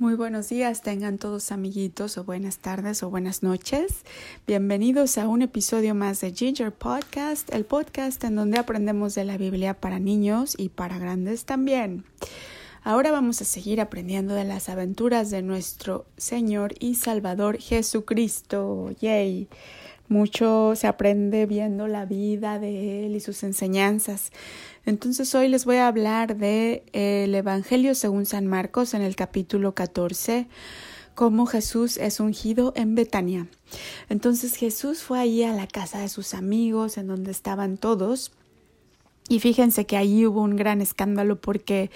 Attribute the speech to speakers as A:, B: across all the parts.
A: Muy buenos días, tengan todos amiguitos o buenas tardes o buenas noches. Bienvenidos a un episodio más de Ginger Podcast, el podcast en donde aprendemos de la Biblia para niños y para grandes también. Ahora vamos a seguir aprendiendo de las aventuras de nuestro Señor y Salvador Jesucristo. Yay. Mucho se aprende viendo la vida de Él y sus enseñanzas. Entonces hoy les voy a hablar de eh, el Evangelio según San Marcos en el capítulo 14 cómo Jesús es ungido en Betania. Entonces Jesús fue ahí a la casa de sus amigos en donde estaban todos y fíjense que ahí hubo un gran escándalo porque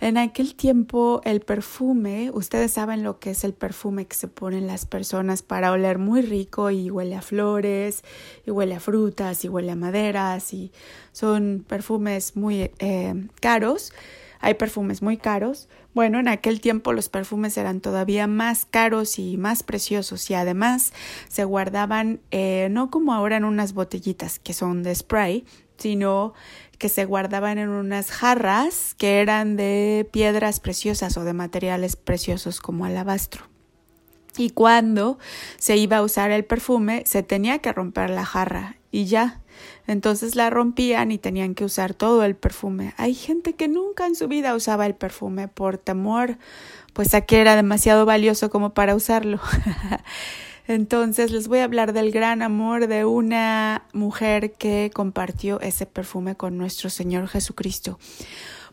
A: en aquel tiempo el perfume, ustedes saben lo que es el perfume que se ponen las personas para oler muy rico y huele a flores, y huele a frutas, y huele a maderas, y son perfumes muy eh, caros. Hay perfumes muy caros. Bueno, en aquel tiempo los perfumes eran todavía más caros y más preciosos y además se guardaban eh, no como ahora en unas botellitas que son de spray, sino que se guardaban en unas jarras que eran de piedras preciosas o de materiales preciosos como alabastro. Y cuando se iba a usar el perfume, se tenía que romper la jarra y ya. Entonces la rompían y tenían que usar todo el perfume. Hay gente que nunca en su vida usaba el perfume por temor, pues a que era demasiado valioso como para usarlo. Entonces les voy a hablar del gran amor de una mujer que compartió ese perfume con nuestro Señor Jesucristo.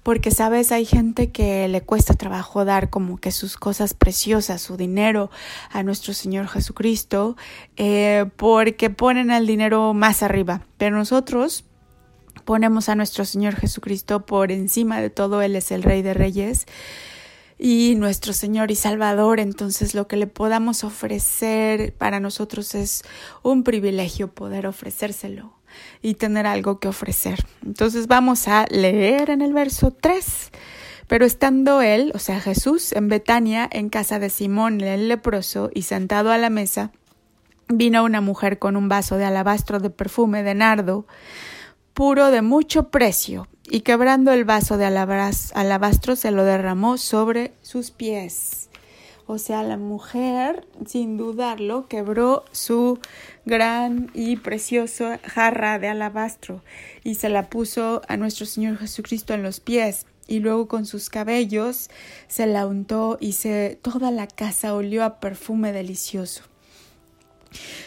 A: Porque, sabes, hay gente que le cuesta trabajo dar como que sus cosas preciosas, su dinero a nuestro Señor Jesucristo, eh, porque ponen el dinero más arriba. Pero nosotros ponemos a nuestro Señor Jesucristo por encima de todo, Él es el Rey de Reyes y nuestro Señor y Salvador. Entonces lo que le podamos ofrecer para nosotros es un privilegio poder ofrecérselo y tener algo que ofrecer. Entonces vamos a leer en el verso 3. Pero estando él, o sea Jesús, en Betania, en casa de Simón el leproso, y sentado a la mesa, vino una mujer con un vaso de alabastro de perfume de nardo, puro de mucho precio, y quebrando el vaso de alabastro se lo derramó sobre sus pies. O sea, la mujer, sin dudarlo, quebró su gran y preciosa jarra de alabastro y se la puso a nuestro Señor Jesucristo en los pies y luego con sus cabellos se la untó y se toda la casa olió a perfume delicioso.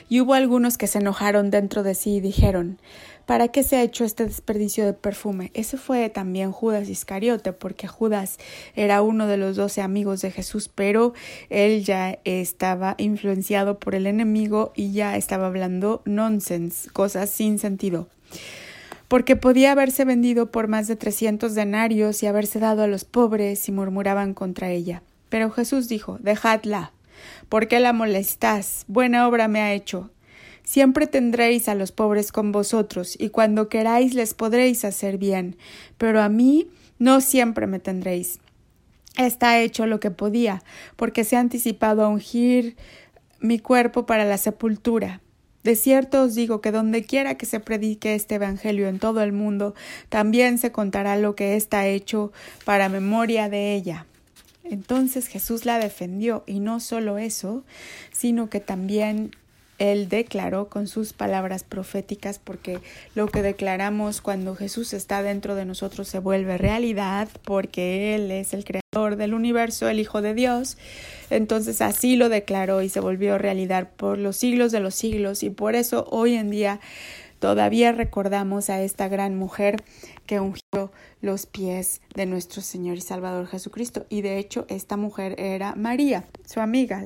A: Y hubo algunos que se enojaron dentro de sí y dijeron ¿Para qué se ha hecho este desperdicio de perfume? Ese fue también Judas Iscariote, porque Judas era uno de los doce amigos de Jesús, pero él ya estaba influenciado por el enemigo y ya estaba hablando nonsense, cosas sin sentido porque podía haberse vendido por más de trescientos denarios y haberse dado a los pobres y murmuraban contra ella. Pero Jesús dijo Dejadla. ¿Por qué la molestás? Buena obra me ha hecho. Siempre tendréis a los pobres con vosotros, y cuando queráis les podréis hacer bien, pero a mí no siempre me tendréis. Está hecho lo que podía, porque se ha anticipado a ungir mi cuerpo para la sepultura. De cierto os digo que donde quiera que se predique este Evangelio en todo el mundo, también se contará lo que está hecho para memoria de ella. Entonces Jesús la defendió, y no solo eso, sino que también él declaró con sus palabras proféticas, porque lo que declaramos cuando Jesús está dentro de nosotros se vuelve realidad, porque Él es el creador del universo, el Hijo de Dios. Entonces así lo declaró y se volvió realidad por los siglos de los siglos, y por eso hoy en día todavía recordamos a esta gran mujer que ungió los pies de nuestro Señor y Salvador Jesucristo. Y de hecho, esta mujer era María, su amiga,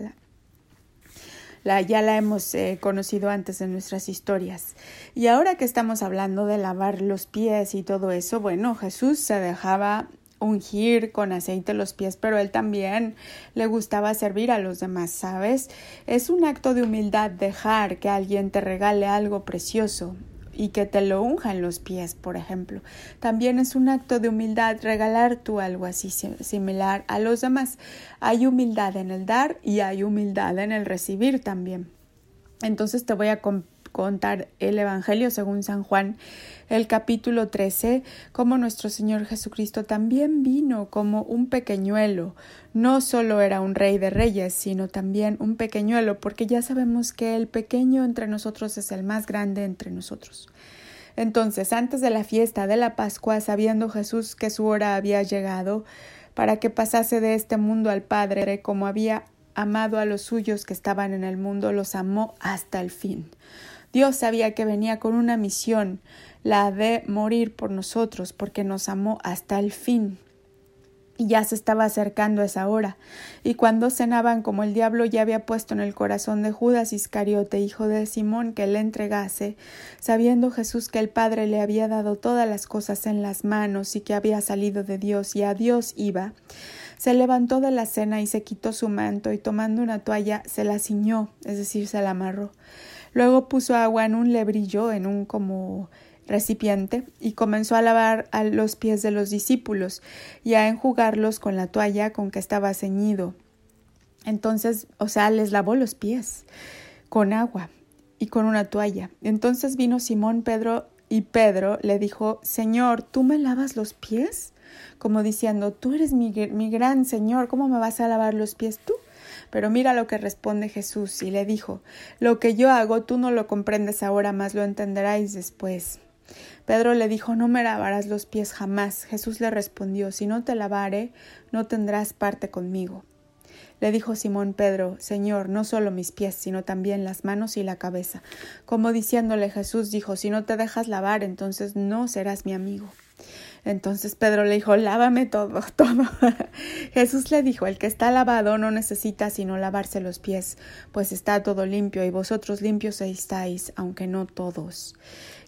A: la, ya la hemos eh, conocido antes en nuestras historias. Y ahora que estamos hablando de lavar los pies y todo eso, bueno, Jesús se dejaba ungir con aceite los pies, pero él también le gustaba servir a los demás, ¿sabes? Es un acto de humildad dejar que alguien te regale algo precioso y que te lo unja en los pies, por ejemplo. También es un acto de humildad regalar tú algo así similar a los demás. Hay humildad en el dar y hay humildad en el recibir también. Entonces te voy a contar el Evangelio según San Juan, el capítulo 13, como nuestro Señor Jesucristo también vino como un pequeñuelo. No solo era un rey de reyes, sino también un pequeñuelo, porque ya sabemos que el pequeño entre nosotros es el más grande entre nosotros. Entonces, antes de la fiesta de la Pascua, sabiendo Jesús que su hora había llegado, para que pasase de este mundo al Padre, como había amado a los suyos que estaban en el mundo, los amó hasta el fin. Dios sabía que venía con una misión, la de morir por nosotros, porque nos amó hasta el fin. Y ya se estaba acercando esa hora. Y cuando cenaban, como el diablo ya había puesto en el corazón de Judas Iscariote, hijo de Simón, que le entregase, sabiendo Jesús que el Padre le había dado todas las cosas en las manos y que había salido de Dios y a Dios iba, se levantó de la cena y se quitó su manto y tomando una toalla se la ciñó, es decir, se la amarró. Luego puso agua en un lebrillo, en un como recipiente y comenzó a lavar a los pies de los discípulos y a enjugarlos con la toalla con que estaba ceñido. Entonces, o sea, les lavó los pies con agua y con una toalla. Entonces vino Simón Pedro y Pedro le dijo, Señor, ¿tú me lavas los pies? Como diciendo, tú eres mi, gran Señor, ¿cómo me vas a lavar los pies tú? Pero mira lo que responde Jesús y le dijo, Lo que yo hago tú no lo comprendes ahora, mas lo entenderáis después. Pedro le dijo No me lavarás los pies jamás. Jesús le respondió Si no te lavare, no tendrás parte conmigo. Le dijo Simón Pedro Señor, no solo mis pies, sino también las manos y la cabeza. Como diciéndole Jesús dijo Si no te dejas lavar, entonces no serás mi amigo. Entonces Pedro le dijo, lávame todo, todo. Jesús le dijo, el que está lavado no necesita sino lavarse los pies, pues está todo limpio y vosotros limpios estáis, aunque no todos.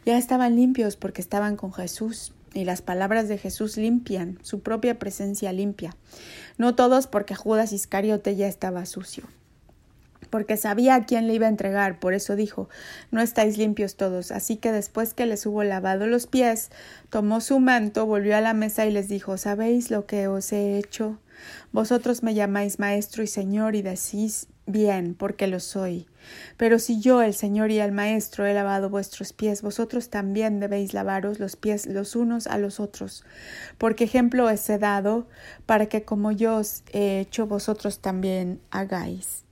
A: Ya estaban limpios porque estaban con Jesús y las palabras de Jesús limpian, su propia presencia limpia. No todos porque Judas Iscariote ya estaba sucio porque sabía a quién le iba a entregar, por eso dijo No estáis limpios todos. Así que después que les hubo lavado los pies, tomó su manto, volvió a la mesa y les dijo ¿Sabéis lo que os he hecho? Vosotros me llamáis maestro y señor y decís bien, porque lo soy. Pero si yo, el Señor y el Maestro, he lavado vuestros pies, vosotros también debéis lavaros los pies los unos a los otros, porque ejemplo os he dado, para que como yo os he hecho, vosotros también hagáis.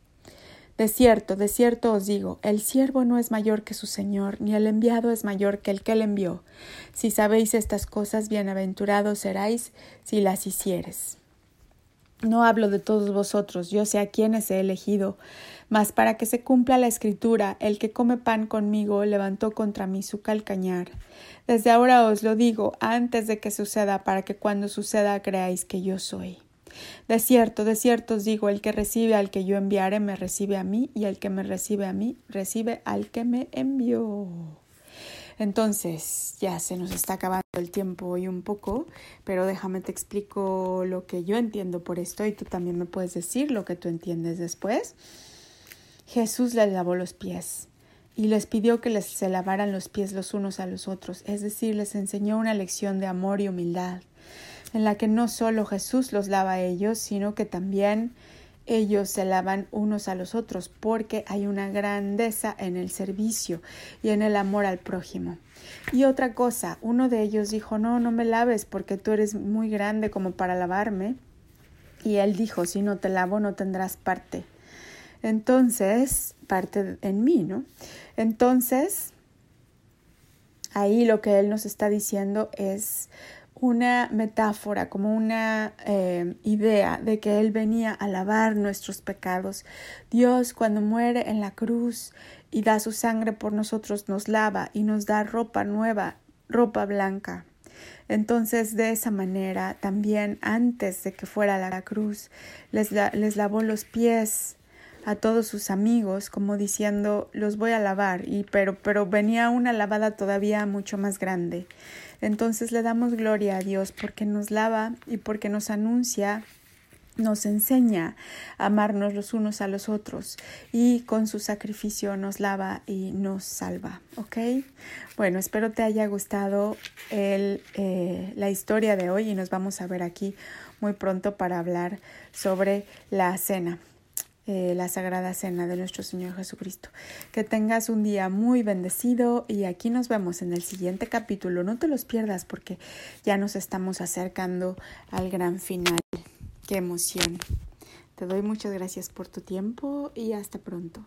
A: De cierto, de cierto os digo, el siervo no es mayor que su Señor, ni el enviado es mayor que el que le envió. Si sabéis estas cosas, bienaventurados seráis si las hicieres. No hablo de todos vosotros, yo sé a quienes he elegido, mas para que se cumpla la escritura, el que come pan conmigo levantó contra mí su calcañar. Desde ahora os lo digo, antes de que suceda, para que cuando suceda creáis que yo soy. De cierto, de cierto os digo, el que recibe al que yo enviare, me recibe a mí, y el que me recibe a mí, recibe al que me envió. Entonces, ya se nos está acabando el tiempo hoy un poco, pero déjame te explico lo que yo entiendo por esto y tú también me puedes decir lo que tú entiendes después. Jesús les lavó los pies y les pidió que les se lavaran los pies los unos a los otros, es decir, les enseñó una lección de amor y humildad en la que no solo Jesús los lava a ellos, sino que también ellos se lavan unos a los otros, porque hay una grandeza en el servicio y en el amor al prójimo. Y otra cosa, uno de ellos dijo, no, no me laves porque tú eres muy grande como para lavarme. Y él dijo, si no te lavo no tendrás parte. Entonces, parte en mí, ¿no? Entonces, ahí lo que él nos está diciendo es, una metáfora, como una eh, idea de que Él venía a lavar nuestros pecados. Dios cuando muere en la cruz y da su sangre por nosotros nos lava y nos da ropa nueva, ropa blanca. Entonces, de esa manera, también antes de que fuera a la cruz, les, les lavó los pies a todos sus amigos, como diciendo los voy a lavar, y pero, pero venía una lavada todavía mucho más grande. Entonces le damos gloria a Dios porque nos lava y porque nos anuncia nos enseña a amarnos los unos a los otros y con su sacrificio nos lava y nos salva, ¿ok? Bueno, espero te haya gustado el, eh, la historia de hoy y nos vamos a ver aquí muy pronto para hablar sobre la cena. Eh, la Sagrada Cena de nuestro Señor Jesucristo. Que tengas un día muy bendecido y aquí nos vemos en el siguiente capítulo. No te los pierdas porque ya nos estamos acercando al gran final. Qué emoción. Te doy muchas gracias por tu tiempo y hasta pronto.